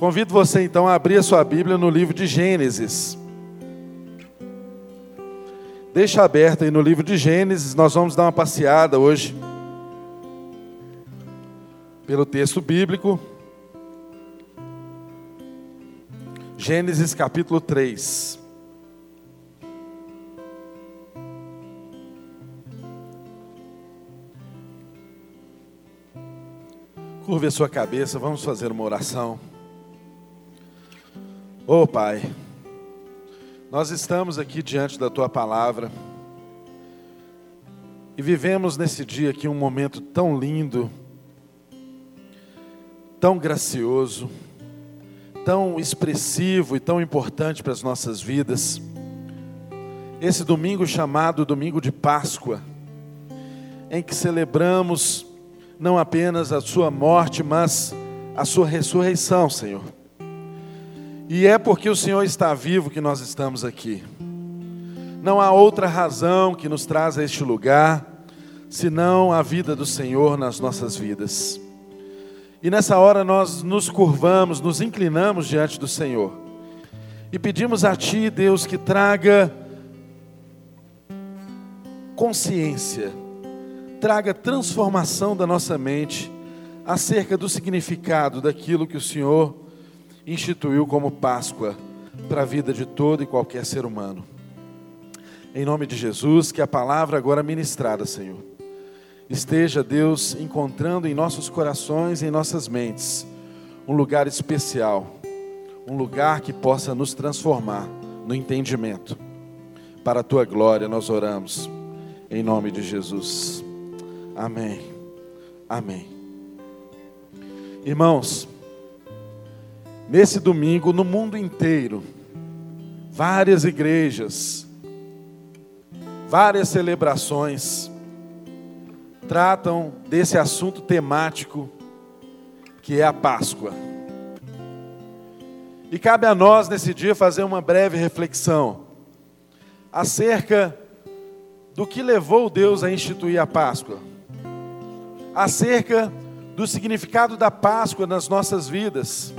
Convido você então a abrir a sua Bíblia no livro de Gênesis. Deixa aberto aí no livro de Gênesis, nós vamos dar uma passeada hoje pelo texto bíblico. Gênesis capítulo 3. Curve a sua cabeça, vamos fazer uma oração. Oh Pai, nós estamos aqui diante da Tua palavra e vivemos nesse dia aqui um momento tão lindo, tão gracioso, tão expressivo e tão importante para as nossas vidas. Esse domingo chamado Domingo de Páscoa, em que celebramos não apenas a Sua morte, mas a Sua ressurreição, Senhor. E é porque o Senhor está vivo que nós estamos aqui. Não há outra razão que nos traz a este lugar, senão a vida do Senhor nas nossas vidas. E nessa hora nós nos curvamos, nos inclinamos diante do Senhor e pedimos a Ti, Deus, que traga consciência, traga transformação da nossa mente acerca do significado daquilo que o Senhor instituiu como Páscoa para a vida de todo e qualquer ser humano. Em nome de Jesus, que a palavra agora ministrada, Senhor, esteja, Deus, encontrando em nossos corações e em nossas mentes um lugar especial, um lugar que possa nos transformar no entendimento. Para a tua glória nós oramos, em nome de Jesus. Amém. Amém. Irmãos, Nesse domingo, no mundo inteiro, várias igrejas, várias celebrações tratam desse assunto temático que é a Páscoa. E cabe a nós nesse dia fazer uma breve reflexão acerca do que levou Deus a instituir a Páscoa, acerca do significado da Páscoa nas nossas vidas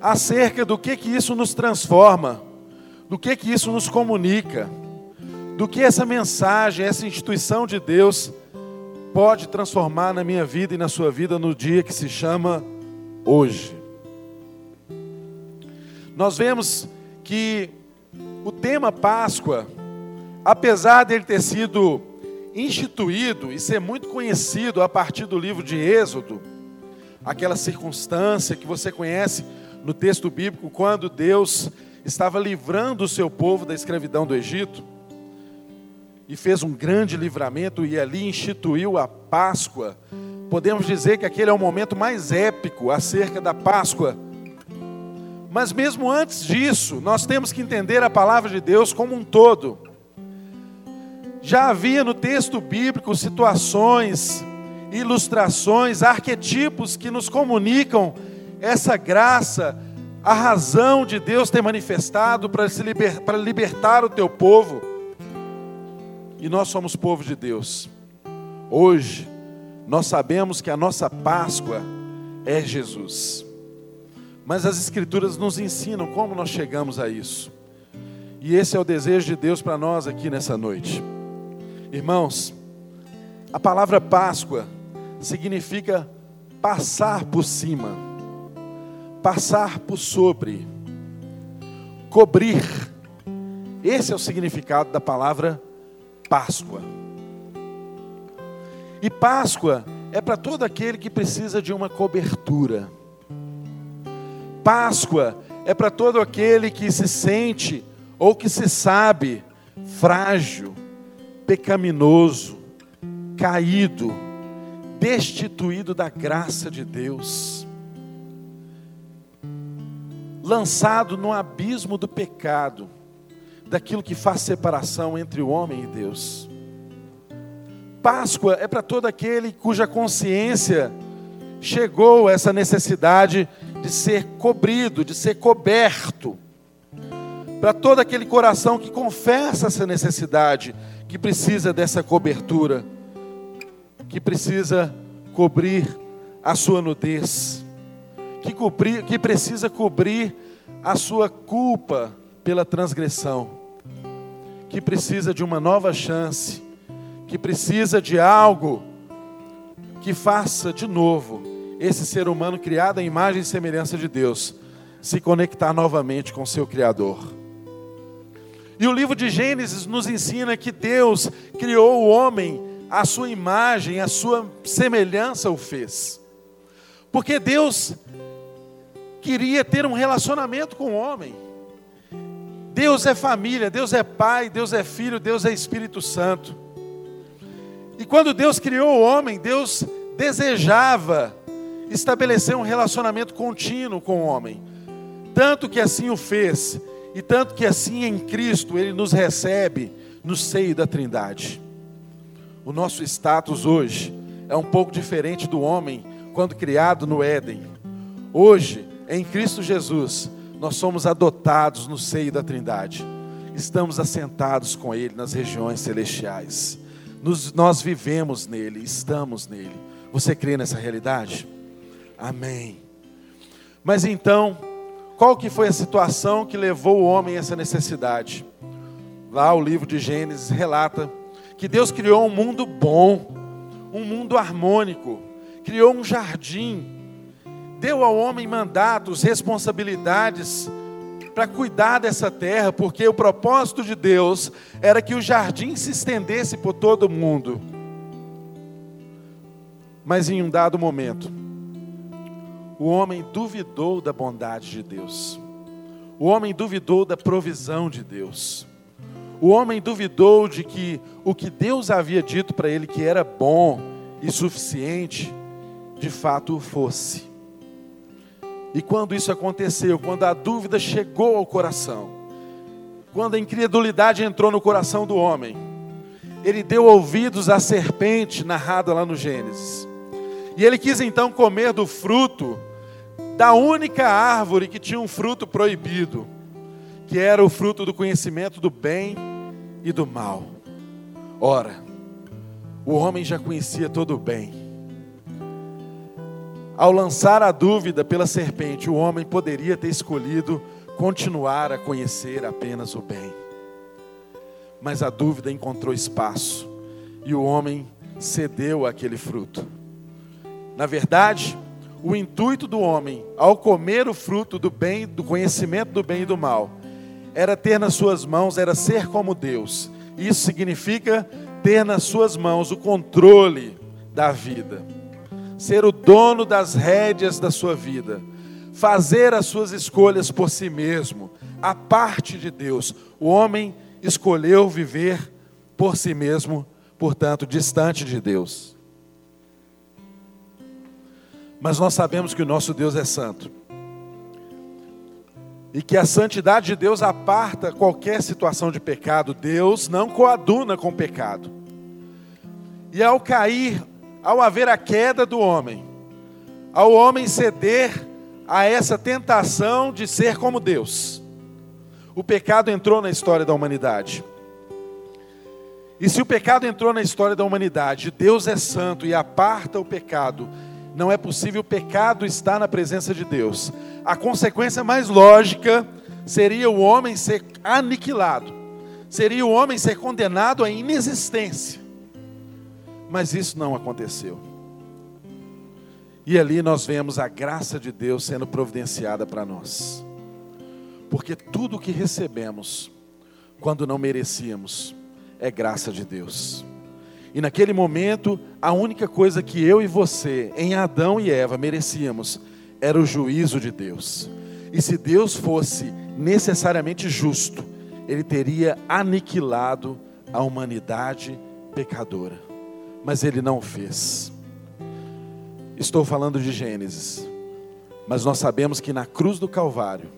acerca do que que isso nos transforma, do que que isso nos comunica, do que essa mensagem, essa instituição de Deus pode transformar na minha vida e na sua vida no dia que se chama hoje. Nós vemos que o tema Páscoa, apesar dele ter sido instituído e ser muito conhecido a partir do livro de Êxodo, aquela circunstância que você conhece no texto bíblico, quando Deus estava livrando o seu povo da escravidão do Egito, e fez um grande livramento e ali instituiu a Páscoa. Podemos dizer que aquele é o momento mais épico acerca da Páscoa. Mas mesmo antes disso, nós temos que entender a palavra de Deus como um todo. Já havia no texto bíblico situações, ilustrações, arquetipos que nos comunicam essa graça, a razão de Deus ter manifestado para, se liber, libertar o teu povo. E nós somos povo de Deus. Hoje, nós sabemos que a nossa Páscoa é Jesus. Mas as Escrituras nos ensinam como nós chegamos a isso. E esse é o desejo de Deus para nós aqui nessa noite. Irmãos, a palavra Páscoa significa passar por cima passar por sobre, cobrir. Esse é o significado da palavra Páscoa. E Páscoa é para todo aquele que precisa de uma cobertura. Páscoa é para todo aquele que se sente ou que se sabe frágil, pecaminoso, caído, destituído da graça de Deus lançado no abismo do pecado, daquilo que faz separação entre o homem e Deus. Páscoa é para todo aquele cuja consciência chegou a essa necessidade de ser cobrido, de ser coberto. Para todo aquele coração que confessa essa necessidade, que precisa dessa cobertura, que precisa cobrir a sua nudez que, cobrir, que precisa cobrir a sua culpa pela transgressão, que precisa de uma nova chance, que precisa de algo que faça de novo esse ser humano criado à imagem e semelhança de Deus se conectar novamente com seu Criador. E o livro de Gênesis nos ensina que Deus criou o homem à sua imagem, à sua semelhança o fez. Porque Deus queria ter um relacionamento com o homem. Deus é família, Deus é Pai, Deus é Filho, Deus é Espírito Santo. E quando Deus criou o homem, Deus desejava estabelecer um relacionamento contínuo com o homem. Tanto que assim o fez, e tanto que assim em Cristo ele nos recebe no seio da Trindade. O nosso status hoje é um pouco diferente do homem quando criado no Éden. Hoje, em Cristo Jesus, nós somos adotados no seio da Trindade. Estamos assentados com Ele nas regiões celestiais. Nos, nós vivemos nele, estamos nele. Você crê nessa realidade? Amém. Mas então, qual que foi a situação que levou o homem a essa necessidade? Lá o livro de Gênesis relata que Deus criou um mundo bom, um mundo harmônico, criou um jardim, deu ao homem mandatos, responsabilidades para cuidar dessa terra, porque o propósito de Deus era que o jardim se estendesse por todo o mundo. Mas em um dado momento, o homem duvidou da bondade de Deus. O homem duvidou da provisão de Deus. O homem duvidou de que o que Deus havia dito para ele que era bom e suficiente, de fato fosse. E quando isso aconteceu, quando a dúvida chegou ao coração, quando a incredulidade entrou no coração do homem, ele deu ouvidos à serpente narrada lá no Gênesis. E ele quis então comer do fruto da única árvore que tinha um fruto proibido que era o fruto do conhecimento do bem e do mal. Ora, o homem já conhecia todo o bem. Ao lançar a dúvida pela serpente, o homem poderia ter escolhido continuar a conhecer apenas o bem. Mas a dúvida encontrou espaço e o homem cedeu àquele fruto. Na verdade, o intuito do homem, ao comer o fruto do bem, do conhecimento do bem e do mal, era ter nas suas mãos, era ser como Deus. Isso significa ter nas suas mãos o controle da vida, ser o dono das rédeas da sua vida, fazer as suas escolhas por si mesmo, a parte de Deus. O homem escolheu viver por si mesmo, portanto, distante de Deus. Mas nós sabemos que o nosso Deus é santo e que a santidade de Deus aparta qualquer situação de pecado. Deus não coaduna com o pecado. E ao cair, ao haver a queda do homem, ao homem ceder a essa tentação de ser como Deus, o pecado entrou na história da humanidade. E se o pecado entrou na história da humanidade, Deus é santo e aparta o pecado não é possível o pecado estar na presença de Deus. A consequência mais lógica seria o homem ser aniquilado, seria o homem ser condenado à inexistência. Mas isso não aconteceu. E ali nós vemos a graça de Deus sendo providenciada para nós. Porque tudo o que recebemos, quando não merecíamos, é graça de Deus. E naquele momento, a única coisa que eu e você, em Adão e Eva, merecíamos era o juízo de Deus. E se Deus fosse necessariamente justo, ele teria aniquilado a humanidade pecadora. Mas ele não fez. Estou falando de Gênesis. Mas nós sabemos que na cruz do Calvário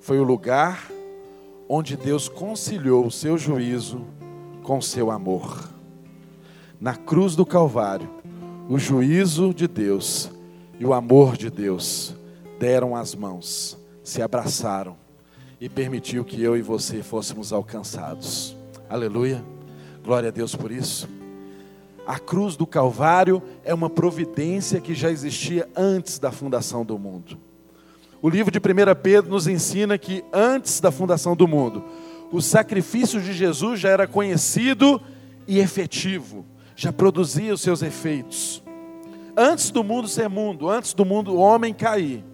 foi o lugar onde Deus conciliou o seu juízo com o seu amor na cruz do Calvário, o juízo de Deus e o amor de Deus deram as mãos, se abraçaram e permitiu que eu e você fôssemos alcançados. Aleluia. Glória a Deus por isso. A cruz do Calvário é uma providência que já existia antes da fundação do mundo. O livro de 1 Pedro nos ensina que antes da fundação do mundo, o sacrifício de Jesus já era conhecido e efetivo, já produzia os seus efeitos. Antes do mundo ser mundo, antes do mundo o homem cair,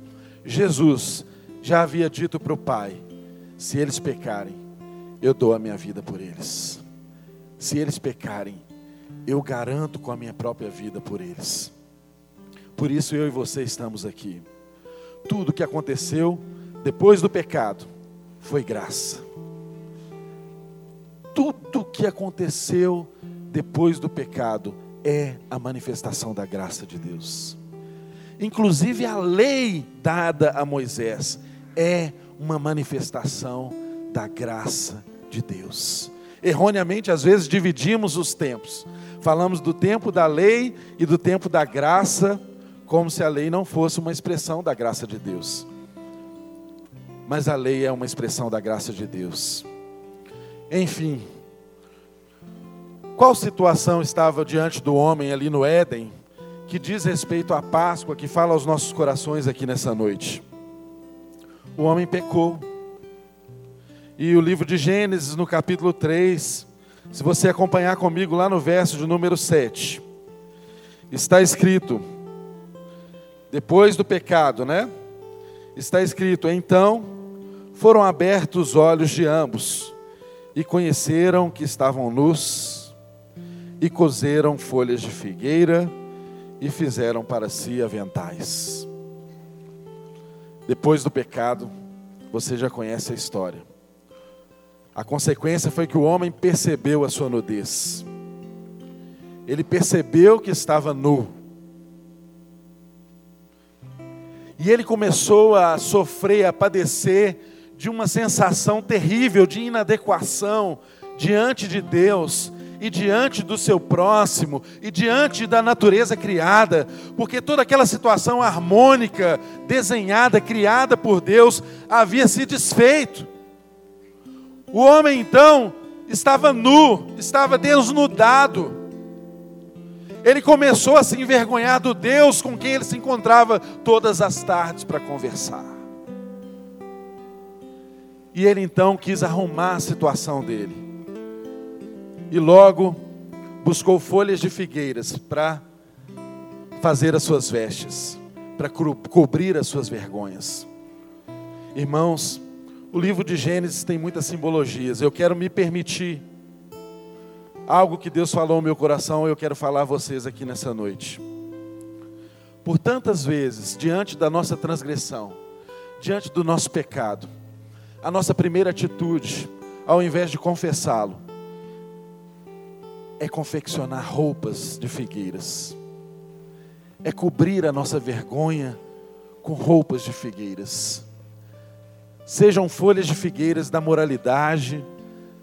Jesus já havia dito para o Pai: se eles pecarem, eu dou a minha vida por eles. Se eles pecarem, eu garanto com a minha própria vida por eles. Por isso eu e você estamos aqui. Tudo que aconteceu depois do pecado foi graça. Tudo que aconteceu depois do pecado é a manifestação da graça de Deus. Inclusive a lei dada a Moisés é uma manifestação da graça de Deus. Erroneamente, às vezes, dividimos os tempos. Falamos do tempo da lei e do tempo da graça, como se a lei não fosse uma expressão da graça de Deus. Mas a lei é uma expressão da graça de Deus. Enfim, qual situação estava diante do homem ali no Éden que diz respeito à Páscoa, que fala aos nossos corações aqui nessa noite? O homem pecou. E o livro de Gênesis, no capítulo 3, se você acompanhar comigo lá no verso de número 7, está escrito, depois do pecado, né? Está escrito: Então foram abertos os olhos de ambos, e conheceram que estavam nus, e cozeram folhas de figueira, e fizeram para si aventais. Depois do pecado, você já conhece a história. A consequência foi que o homem percebeu a sua nudez. Ele percebeu que estava nu. E ele começou a sofrer, a padecer de uma sensação terrível de inadequação diante de Deus e diante do seu próximo e diante da natureza criada, porque toda aquela situação harmônica, desenhada, criada por Deus, havia se desfeito. O homem então estava nu, estava desnudado. Ele começou a se envergonhar do Deus com quem ele se encontrava todas as tardes para conversar. E ele então quis arrumar a situação dele. E logo buscou folhas de figueiras para fazer as suas vestes, para cobrir as suas vergonhas. Irmãos, o livro de Gênesis tem muitas simbologias. Eu quero me permitir algo que Deus falou no meu coração, eu quero falar a vocês aqui nessa noite. Por tantas vezes, diante da nossa transgressão, diante do nosso pecado, a nossa primeira atitude, ao invés de confessá-lo, é confeccionar roupas de figueiras, é cobrir a nossa vergonha com roupas de figueiras sejam folhas de figueiras da moralidade,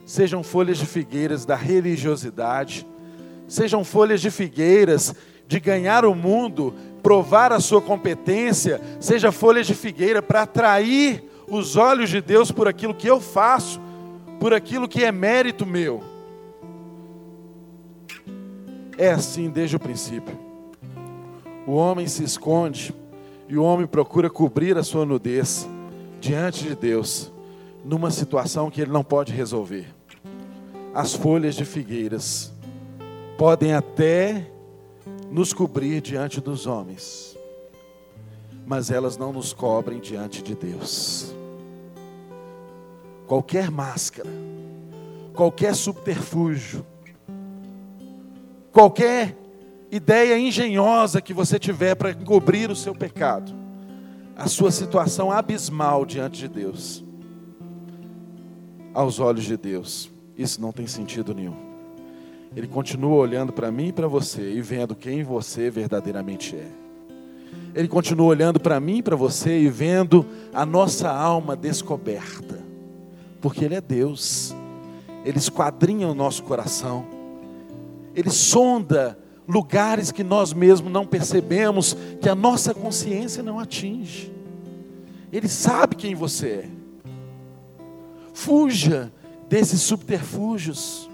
sejam folhas de figueiras da religiosidade, sejam folhas de figueiras de ganhar o mundo, provar a sua competência, seja folhas de figueira para atrair os olhos de Deus por aquilo que eu faço, por aquilo que é mérito meu. É assim desde o princípio. O homem se esconde e o homem procura cobrir a sua nudez diante de Deus numa situação que ele não pode resolver. As folhas de figueiras podem até nos cobrir diante dos homens, mas elas não nos cobrem diante de Deus. Qualquer máscara, qualquer subterfúgio, qualquer ideia engenhosa que você tiver para encobrir o seu pecado, a sua situação abismal diante de Deus, aos olhos de Deus, isso não tem sentido nenhum. Ele continua olhando para mim e para você e vendo quem você verdadeiramente é. Ele continua olhando para mim e para você e vendo a nossa alma descoberta, porque Ele é Deus, Ele esquadrinha o nosso coração, Ele sonda lugares que nós mesmos não percebemos, que a nossa consciência não atinge. Ele sabe quem você é. Fuja desses subterfúgios.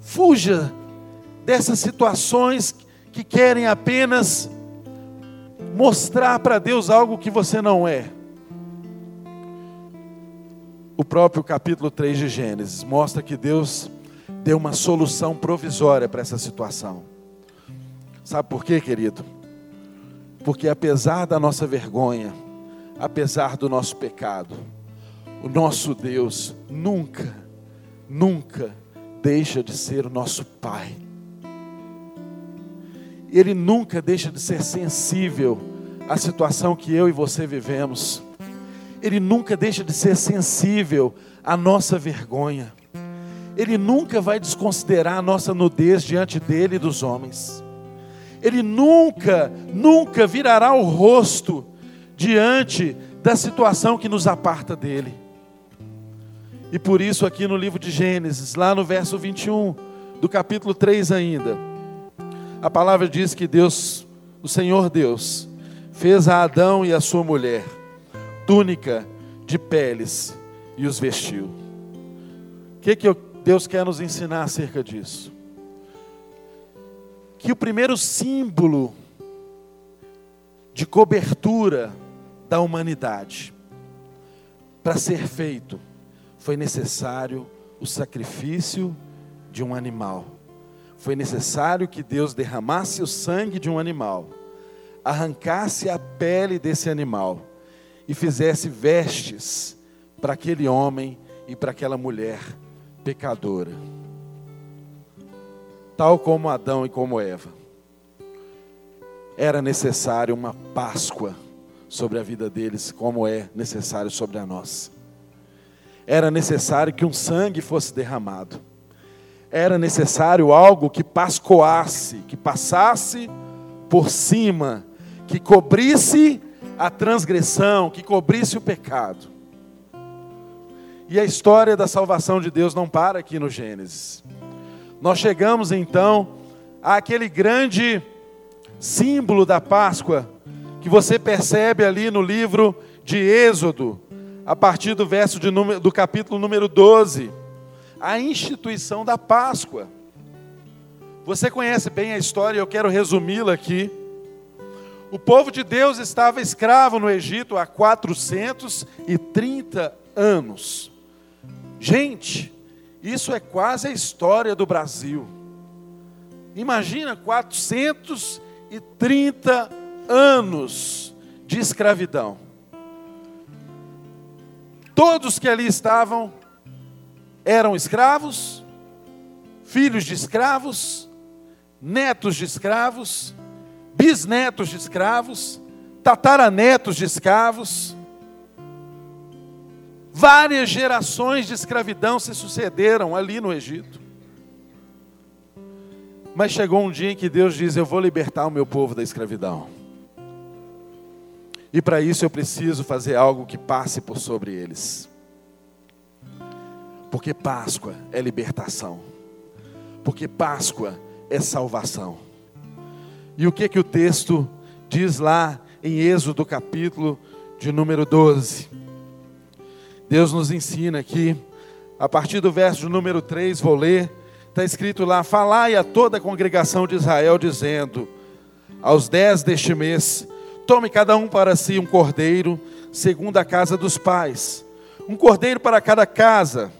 Fuja dessas situações que querem apenas mostrar para Deus algo que você não é. O próprio capítulo 3 de Gênesis mostra que Deus deu uma solução provisória para essa situação. Sabe por quê, querido? Porque apesar da nossa vergonha, apesar do nosso pecado, o nosso Deus nunca, nunca deixa de ser o nosso Pai. Ele nunca deixa de ser sensível à situação que eu e você vivemos. Ele nunca deixa de ser sensível à nossa vergonha. Ele nunca vai desconsiderar a nossa nudez diante dele e dos homens. Ele nunca, nunca virará o rosto diante da situação que nos aparta dele. E por isso, aqui no livro de Gênesis, lá no verso 21, do capítulo 3 ainda, a palavra diz que Deus, o Senhor Deus, fez a Adão e a sua mulher túnica de peles e os vestiu. O que, que Deus quer nos ensinar acerca disso? Que o primeiro símbolo de cobertura da humanidade para ser feito foi necessário o sacrifício de um animal. Foi necessário que Deus derramasse o sangue de um animal, arrancasse a pele desse animal e fizesse vestes para aquele homem e para aquela mulher pecadora. Tal como Adão e como Eva. Era necessário uma Páscoa sobre a vida deles, como é necessário sobre a nossa. Era necessário que um sangue fosse derramado. Era necessário algo que pascoasse, que passasse por cima, que cobrisse a transgressão, que cobrisse o pecado. E a história da salvação de Deus não para aqui no Gênesis. Nós chegamos então àquele grande símbolo da Páscoa que você percebe ali no livro de Êxodo, a partir do verso de número, do capítulo número 12, a instituição da Páscoa. Você conhece bem a história, eu quero resumi-la aqui. O povo de Deus estava escravo no Egito há 430 anos. Gente, isso é quase a história do Brasil. Imagina 430 anos de escravidão. Todos que ali estavam eram escravos, filhos de escravos, netos de escravos, bisnetos de escravos, tataranetos de escravos. Várias gerações de escravidão se sucederam ali no Egito. Mas chegou um dia em que Deus diz: Eu vou libertar o meu povo da escravidão. E para isso eu preciso fazer algo que passe por sobre eles. Porque Páscoa é libertação. Porque Páscoa é salvação. E o que que o texto diz lá em Êxodo capítulo de número 12? Deus nos ensina aqui, a partir do verso número 3, vou ler, está escrito lá: Falai a toda a congregação de Israel, dizendo: Aos dez deste mês, tome cada um para si um cordeiro, segundo a casa dos pais, um cordeiro para cada casa.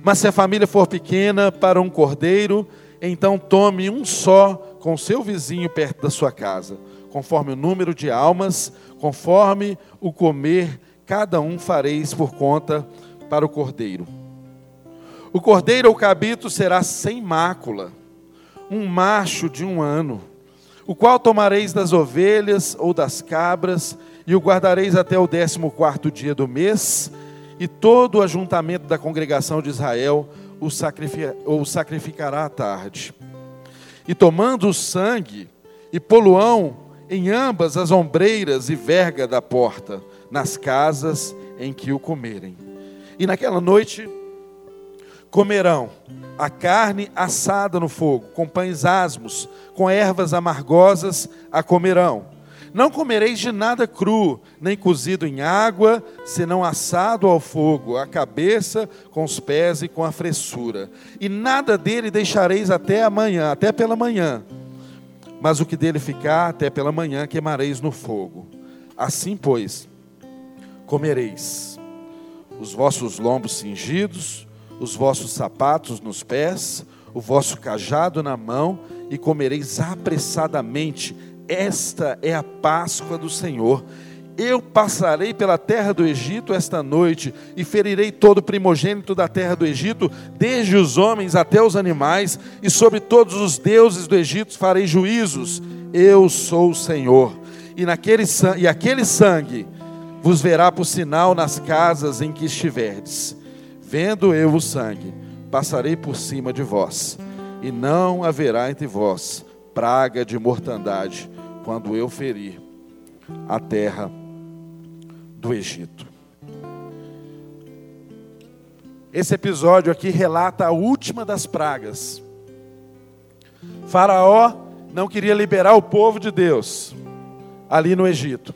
Mas se a família for pequena, para um cordeiro, então tome um só com seu vizinho perto da sua casa, conforme o número de almas, conforme o comer, cada um fareis por conta para o cordeiro. O cordeiro ou cabrito será sem mácula, um macho de um ano, o qual tomareis das ovelhas ou das cabras, e o guardareis até o décimo quarto dia do mês, e todo o ajuntamento da congregação de Israel o, sacrificará à tarde e tomando o sangue, e poluão em ambas as ombreiras e verga da porta, nas casas em que o comerem. E naquela noite comerão a carne assada no fogo, com pães asmos, com ervas amargosas a comerão. Não comereis de nada cru, nem cozido em água, senão assado ao fogo, a cabeça com os pés e com a fressura. E nada dele deixareis até amanhã, até pela manhã. mas o que dele ficar até pela manhã queimareis no fogo. Assim, pois, comereis os vossos lombos cingidos, os vossos sapatos nos pés, o vosso cajado na mão, e comereis apressadamente. Esta é a Páscoa do Senhor. Eu passarei pela terra do Egito esta noite e ferirei todo primogênito da terra do Egito, desde os homens até os animais, e sobre todos os deuses do Egito farei juízos. Eu sou o Senhor. E, naquele, e aquele sangue vos verá por sinal nas casas em que estiverdes. Vendo eu o sangue, passarei por cima de vós, e não haverá entre vós praga de mortandade, quando eu ferir a terra do Egito. Esse episódio aqui relata a última das pragas. Faraó não queria liberar o povo de Deus ali no Egito.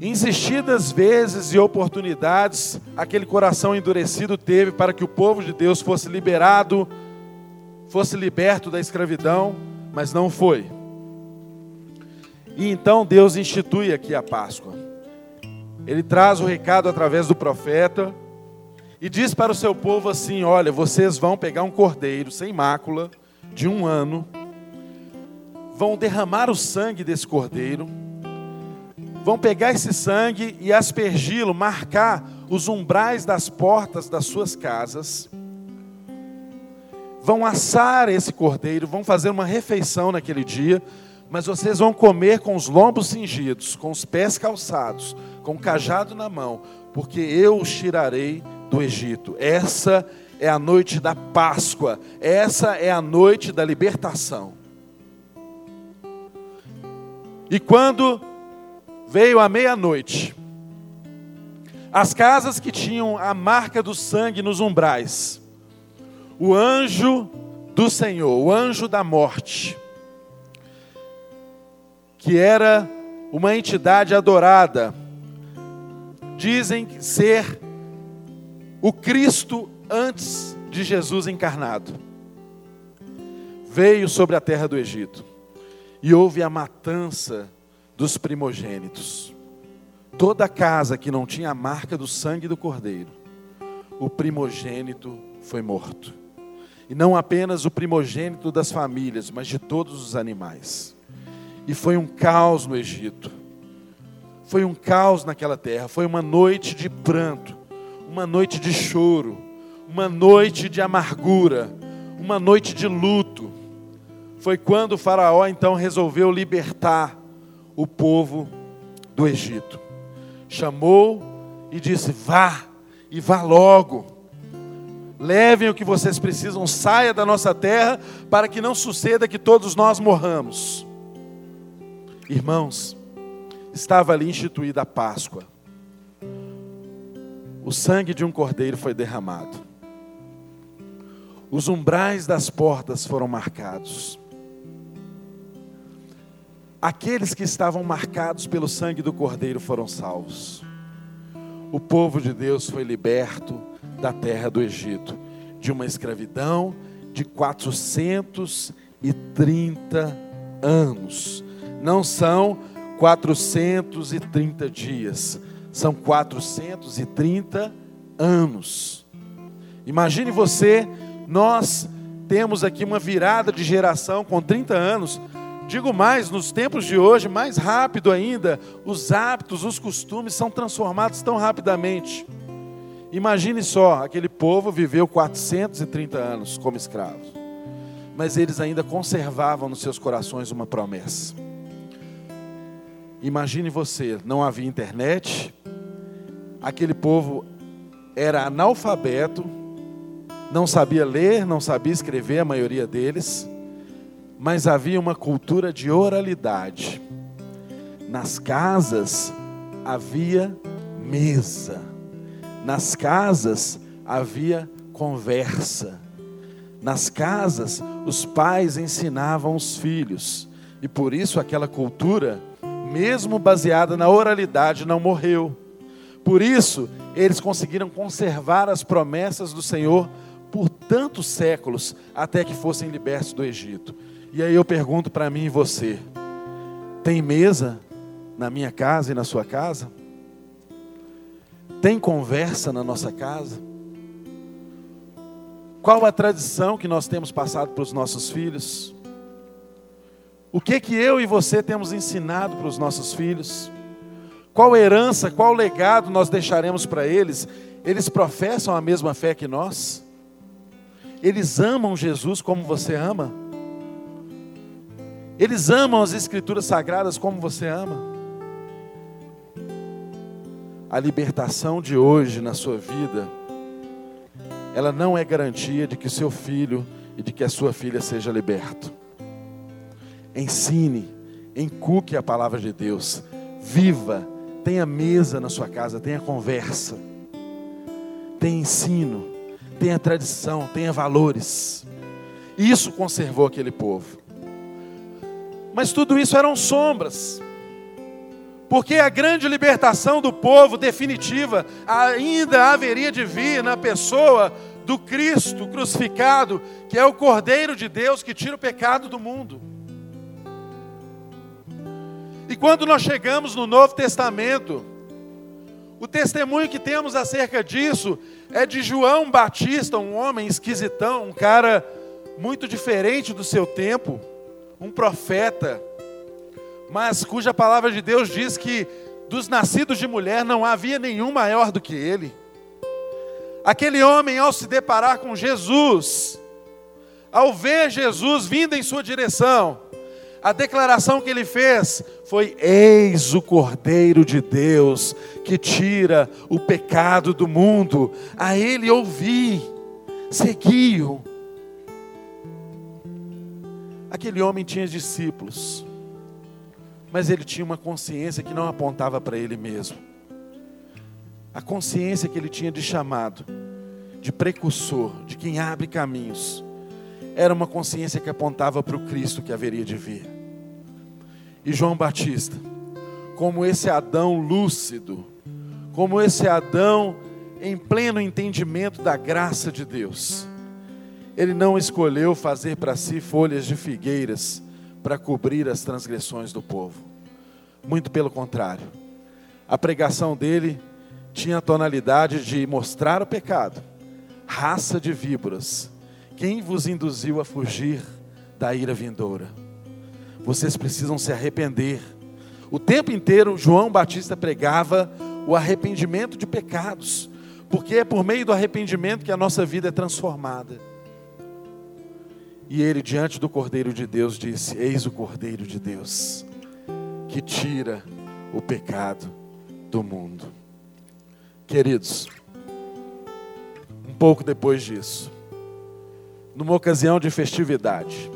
Insistidas vezes e oportunidades, aquele coração endurecido teve para que o povo de Deus fosse liberado, fosse liberto da escravidão, mas não foi. E então Deus institui aqui a Páscoa. Ele traz o recado através do profeta e diz para o seu povo assim: Olha, vocês vão pegar um cordeiro sem mácula, de um ano, vão derramar o sangue desse cordeiro vão pegar esse sangue e aspergi-lo, marcar os umbrais das portas das suas casas, vão assar esse cordeiro, vão fazer uma refeição naquele dia, mas vocês vão comer com os lombos cingidos, com os pés calçados, com o cajado na mão, porque eu os tirarei do Egito. Essa é a noite da Páscoa, essa é a noite da libertação. E quando veio à meia-noite. As casas que tinham a marca do sangue nos umbrais, o anjo do Senhor, o anjo da morte, que era uma entidade adorada, dizem ser o Cristo antes de Jesus encarnado. Veio sobre a terra do Egito e houve a matança dos primogênitos. Toda casa que não tinha a marca do sangue do cordeiro, o primogênito foi morto. E não apenas o primogênito das famílias, mas de todos os animais. E foi um caos no Egito. Foi um caos naquela terra. Foi uma noite de pranto, uma noite de choro, uma noite de amargura, uma noite de luto. Foi quando o Faraó então resolveu libertar o povo do Egito. Chamou e disse: Vá, e vá logo. Levem o que vocês precisam, saia da nossa terra, para que não suceda que todos nós morramos. Irmãos, estava ali instituída a Páscoa. O sangue de um cordeiro foi derramado. Os umbrais das portas foram marcados. Aqueles que estavam marcados pelo sangue do Cordeiro foram salvos. O povo de Deus foi liberto da terra do Egito, de uma escravidão de 430 anos. Não são 430 dias, são 430 anos. Imagine você, nós temos aqui uma virada de geração com 30 anos Digo mais, nos tempos de hoje, mais rápido ainda, os hábitos, os costumes são transformados tão rapidamente. Imagine só, aquele povo viveu 430 anos como escravos, mas eles ainda conservavam nos seus corações uma promessa. Imagine você, não havia internet, aquele povo era analfabeto, não sabia ler, não sabia escrever, a maioria deles mas havia uma cultura de oralidade. Nas casas havia mesa, nas casas havia conversa, nas casas os pais ensinavam os filhos, e por isso aquela cultura, mesmo baseada na oralidade, não morreu. Por isso, eles conseguiram conservar as promessas do Senhor por tantos séculos até que fossem libertos do Egito. E aí eu pergunto para mim e você: tem mesa na minha casa e na sua casa? Tem conversa na nossa casa? Qual a tradição que nós temos passado para os nossos filhos? O que que eu e você temos ensinado para os nossos filhos? Qual herança, qual legado nós deixaremos para eles? Eles professam a mesma fé que nós? Eles amam Jesus como você ama? Eles amam as Escrituras Sagradas como você ama? A libertação de hoje na sua vida, ela não é garantia de que o seu filho e de que a sua filha seja liberto. Ensine, encuque a palavra de Deus, viva, tenha mesa na sua casa, tenha conversa, tenha ensino, tenha tradição, tenha valores. Isso conservou aquele povo. Mas tudo isso eram sombras. Porque a grande libertação do povo definitiva ainda haveria de vir na pessoa do Cristo crucificado, que é o Cordeiro de Deus que tira o pecado do mundo. E quando nós chegamos no Novo Testamento, o testemunho que temos acerca disso é de João Batista, um homem esquisitão, um cara muito diferente do seu tempo, um profeta, mas cuja palavra de Deus diz que dos nascidos de mulher não havia nenhum maior do que ele. Aquele homem, ao se deparar com Jesus, ao ver Jesus vindo em sua direção, a declaração que ele fez foi: Eis o Cordeiro de Deus que tira o pecado do mundo. A ele ouvi, segui-o. Aquele homem tinha discípulos, mas ele tinha uma consciência que não apontava para ele mesmo. A consciência que ele tinha de chamado, de precursor, de quem abre caminhos, era uma consciência que apontava para o Cristo que haveria de vir. E João Batista, como esse Adão lúcido, como esse Adão em pleno entendimento da graça de Deus, ele não escolheu fazer para si folhas de figueiras para cobrir as transgressões do povo. Muito pelo contrário. A pregação dele tinha a tonalidade de mostrar o pecado. Raça de víboras, quem vos induziu a fugir da ira vindoura? Vocês precisam se arrepender. O tempo inteiro João Batista pregava o arrependimento de pecados, porque é por meio do arrependimento que a nossa vida é transformada. E ele, diante do Cordeiro de Deus, disse: Eis o Cordeiro de Deus, que tira o pecado do mundo. Queridos, um pouco depois disso, numa ocasião de festividade,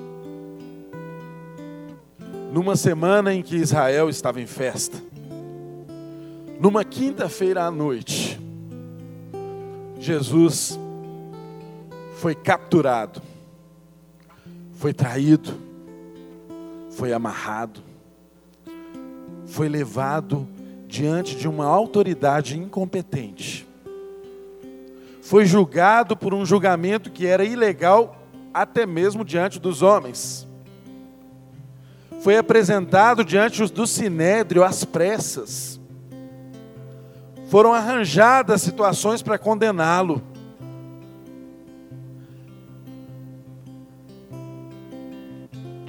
numa semana em que Israel estava em festa, numa quinta-feira à noite, Jesus foi capturado foi traído, foi amarrado, foi levado diante de uma autoridade incompetente, foi julgado por um julgamento que era ilegal até mesmo diante dos homens, foi apresentado diante do sinédrio às pressas, foram arranjadas situações para condená-lo.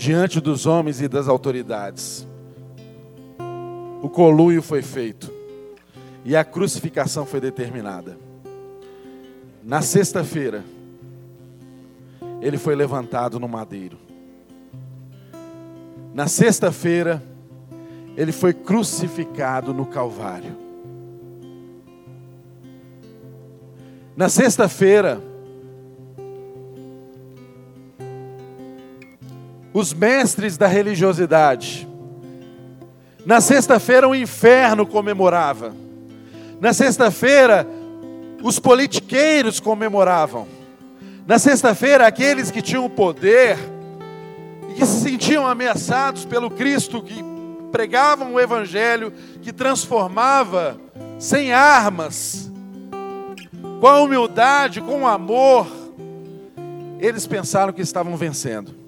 Diante dos homens e das autoridades. O coluio foi feito e a crucificação foi determinada. Na sexta-feira, ele foi levantado no madeiro. Na sexta-feira, ele foi crucificado no Calvário. Na sexta-feira, os mestres da religiosidade. Na sexta-feira, o inferno comemorava. Na sexta-feira, os politiqueiros comemoravam. Na sexta-feira, aqueles que tinham poder e que se sentiam ameaçados pelo Cristo que pregavam o Evangelho, que transformava sem armas, com a humildade, com o amor, eles pensaram que estavam vencendo.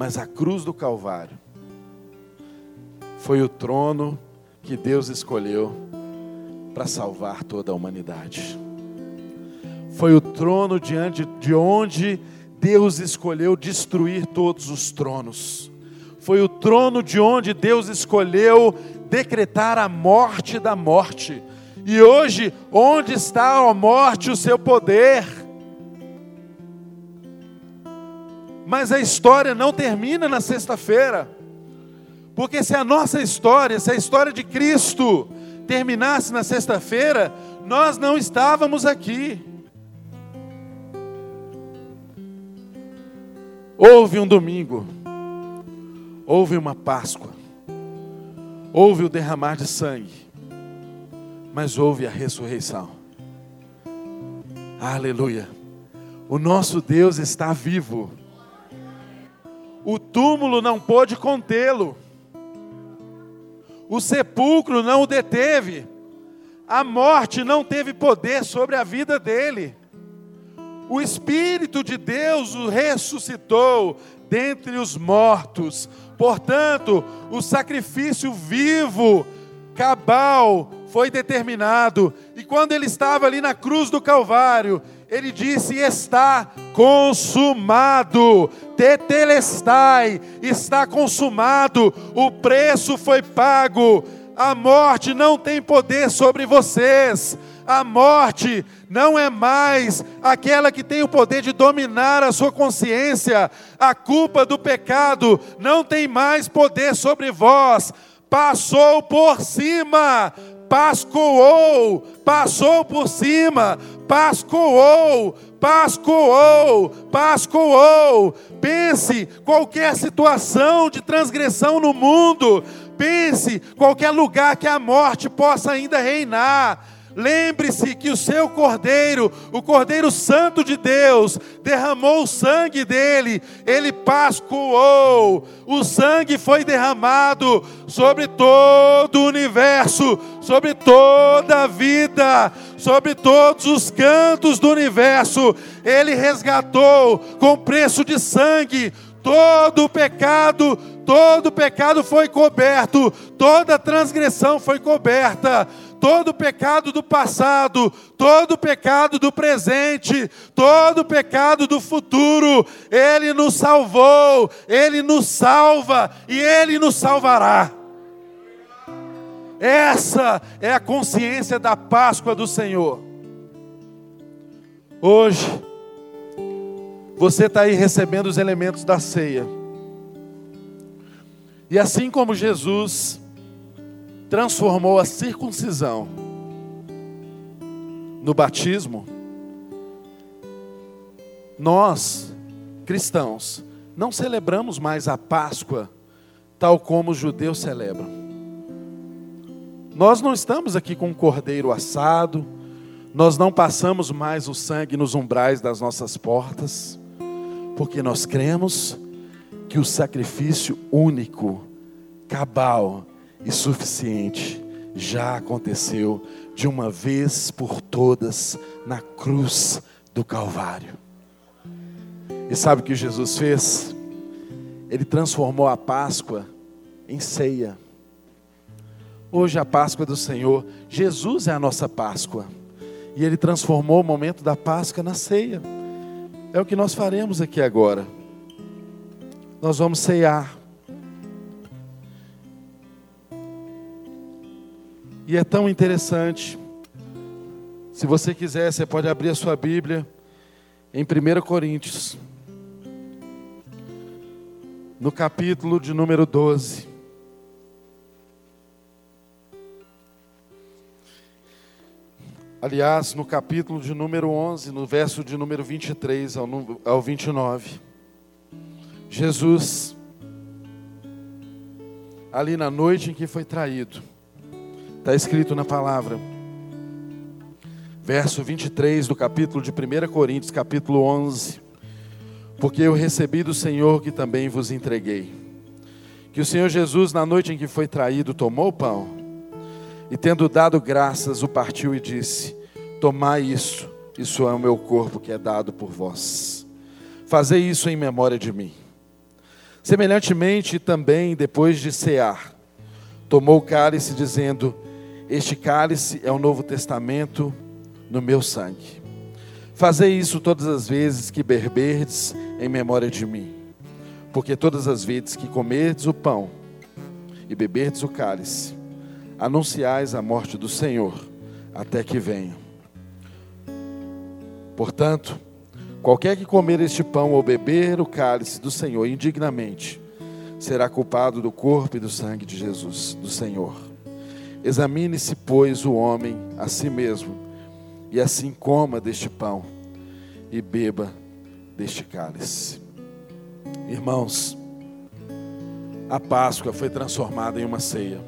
Mas a cruz do Calvário foi o trono que Deus escolheu para salvar toda a humanidade. Foi o trono diante de onde Deus escolheu destruir todos os tronos. Foi o trono de onde Deus escolheu decretar a morte da morte. E hoje, onde está a morte, o seu poder? Mas a história não termina na sexta-feira. Porque se a nossa história, se a história de Cristo terminasse na sexta-feira, nós não estávamos aqui. Houve um domingo, houve uma Páscoa, houve o derramar de sangue, mas houve a ressurreição. Aleluia. O nosso Deus está vivo. O túmulo não pôde contê-lo. O sepulcro não o deteve. A morte não teve poder sobre a vida dele o Espírito de Deus o ressuscitou dentre os mortos. Portanto, o sacrifício vivo, cabal, foi determinado. E quando ele estava ali na cruz do Calvário, ele disse: Está consumado, tetelestai, está consumado, o preço foi pago, a morte não tem poder sobre vocês a morte não é mais aquela que tem o poder de dominar a sua consciência. A culpa do pecado não tem mais poder sobre vós. Passou por cima, pascoou, passou por cima, pascoou, pascoou, pascoou. Pense qualquer situação de transgressão no mundo, pense qualquer lugar que a morte possa ainda reinar Lembre-se que o seu Cordeiro, o Cordeiro Santo de Deus, derramou o sangue dele, ele pascoou, o sangue foi derramado sobre todo o universo, sobre toda a vida, sobre todos os cantos do universo, ele resgatou com preço de sangue todo o pecado, todo o pecado foi coberto, toda transgressão foi coberta todo pecado do passado, todo pecado do presente, todo pecado do futuro. Ele nos salvou, Ele nos salva e Ele nos salvará. Essa é a consciência da Páscoa do Senhor. Hoje, você está aí recebendo os elementos da ceia. E assim como Jesus transformou a circuncisão no batismo, nós, cristãos, não celebramos mais a Páscoa tal como os judeus celebram. Nós não estamos aqui com um cordeiro assado, nós não passamos mais o sangue nos umbrais das nossas portas, porque nós cremos que o sacrifício único, cabal, e suficiente já aconteceu de uma vez por todas na cruz do Calvário. E sabe o que Jesus fez? Ele transformou a Páscoa em ceia. Hoje a Páscoa do Senhor, Jesus é a nossa Páscoa. E ele transformou o momento da Páscoa na ceia. É o que nós faremos aqui agora. Nós vamos ceiar. E é tão interessante. Se você quiser, você pode abrir a sua Bíblia em 1 Coríntios, no capítulo de número 12. Aliás, no capítulo de número 11, no verso de número 23 ao 29. Jesus, ali na noite em que foi traído, Está escrito na palavra. Verso 23 do capítulo de 1 Coríntios, capítulo 11. Porque eu recebi do Senhor que também vos entreguei. Que o Senhor Jesus, na noite em que foi traído, tomou o pão e, tendo dado graças, o partiu e disse: Tomai isso, isso é o meu corpo que é dado por vós. Fazei isso em memória de mim. Semelhantemente também, depois de cear, tomou o cálice, dizendo: Este cálice é o novo testamento no meu sangue. Fazei isso todas as vezes que beberdes em memória de mim. Porque todas as vezes que comerdes o pão e beberdes o cálice, anunciais a morte do Senhor até que venha. Portanto, qualquer que comer este pão ou beber o cálice do Senhor indignamente, será culpado do corpo e do sangue de Jesus, do Senhor. Examine-se, pois, o homem a si mesmo, e assim coma deste pão e beba deste cálice. Irmãos, a Páscoa foi transformada em uma ceia.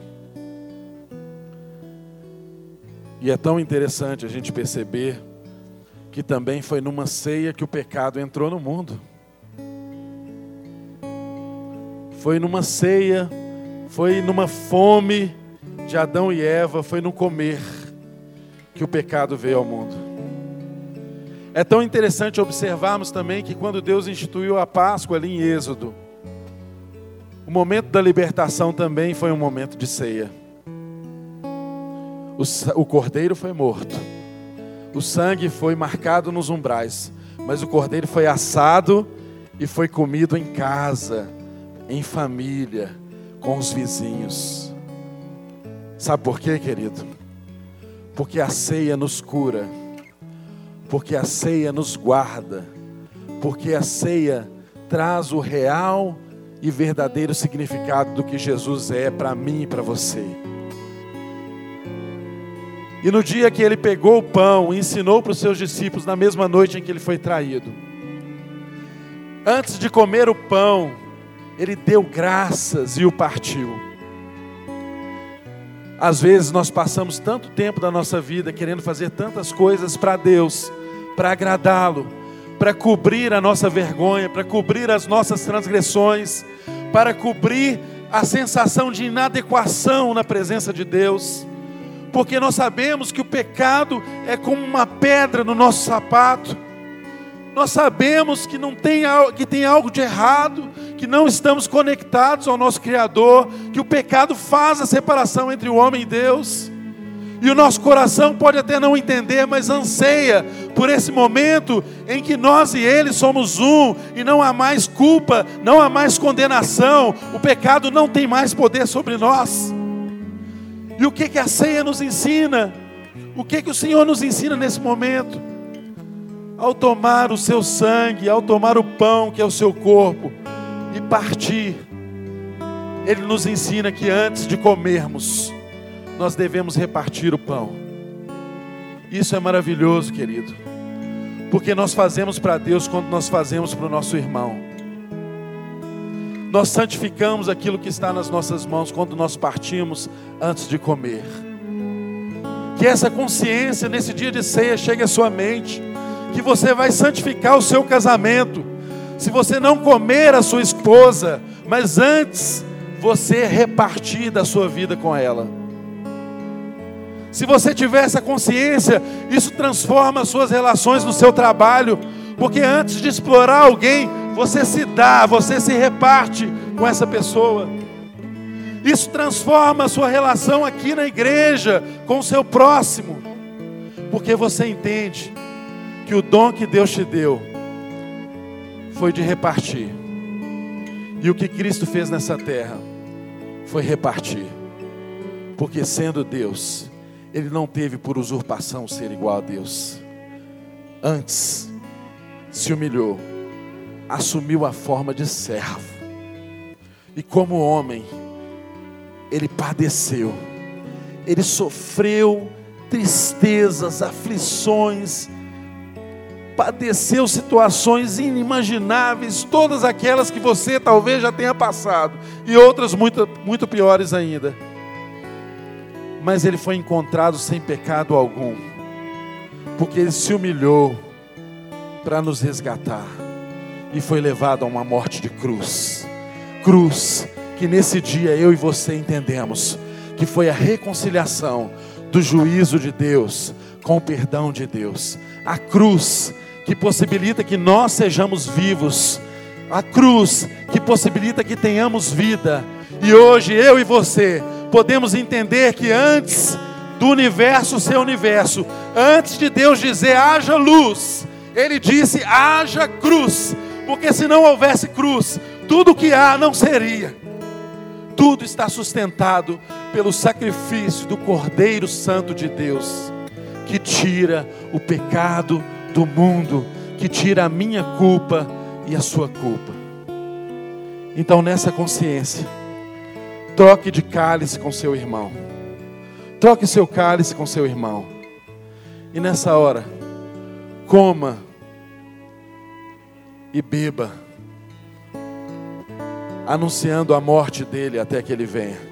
E é tão interessante a gente perceber que também foi numa ceia que o pecado entrou no mundo. Foi numa ceia, foi numa fome de Adão e Eva, foi no comer que o pecado veio ao mundo. É tão interessante observarmos também que quando Deus instituiu a Páscoa ali em Êxodo, o momento da libertação também foi um momento de ceia. O, cordeiro foi morto, o sangue foi marcado nos umbrais, mas o cordeiro foi assado e foi comido em casa, em família, com os vizinhos. Sabe por quê, querido? Porque a ceia nos cura, porque a ceia nos guarda, porque a ceia traz o real e verdadeiro significado do que Jesus é para mim e para você. E no dia que ele pegou o pão e ensinou para os seus discípulos, na mesma noite em que ele foi traído, antes de comer o pão, ele deu graças e o partiu. Às vezes nós passamos tanto tempo da nossa vida querendo fazer tantas coisas para Deus, para agradá-lo, para cobrir a nossa vergonha, para cobrir as nossas transgressões, para cobrir a sensação de inadequação na presença de Deus, porque nós sabemos que o pecado é como uma pedra no nosso sapato. Nós sabemos que não tem que tem algo de errado, que não estamos conectados ao nosso Criador, que o pecado faz a separação entre o homem e Deus. E o nosso coração pode até não entender, mas anseia por esse momento em que nós e Ele somos um, e não há mais culpa, não há mais condenação, o pecado não tem mais poder sobre nós. E o que, que a ceia nos ensina? O que, que o Senhor nos ensina nesse momento? Ao tomar o seu sangue, ao tomar o pão que é o seu corpo e partir, Ele nos ensina que antes de comermos, nós devemos repartir o pão. Isso é maravilhoso, querido, porque nós fazemos para Deus quando nós fazemos para o nosso irmão. Nós santificamos aquilo que está nas nossas mãos quando nós partimos antes de comer. Que essa consciência nesse dia de ceia chegue à sua mente, que você vai santificar o seu casamento. Se você não comer a sua esposa, mas antes você repartir da sua vida com ela. Se você tiver essa consciência, isso transforma as suas relações no seu trabalho, porque antes de explorar alguém, você se dá, você se reparte com essa pessoa. Isso transforma a sua relação aqui na igreja com o seu próximo, porque você entende que o dom que Deus te deu foi de repartir. E o que Cristo fez nessa terra foi repartir. Porque sendo Deus, ele não teve por usurpação ser igual a Deus. Antes, se humilhou, assumiu a forma de servo. E como homem, ele padeceu, ele sofreu tristezas, aflições, padeceu situações inimagináveis, todas aquelas que você talvez já tenha passado, e outras muito, muito piores ainda mas ele foi encontrado sem pecado algum, porque ele se humilhou para nos resgatar e foi levado a uma morte de cruz. Cruz que nesse dia eu e você entendemos que foi a reconciliação do juízo de Deus com o perdão de Deus. A cruz que possibilita que nós sejamos vivos A cruz que possibilita que tenhamos vida. E hoje eu e você podemos entender que antes do universo ser universo, antes de Deus dizer haja luz, ele disse haja cruz, porque se não houvesse cruz, tudo que há não seria. Tudo está sustentado pelo sacrifício do Cordeiro Santo de Deus, que tira o pecado do mundo, que tira a minha culpa e a sua culpa. Então, nessa consciência, troque de cálice com seu irmão. Troque seu cálice com seu irmão. E nessa hora, coma e beba, anunciando a morte dele até que ele venha.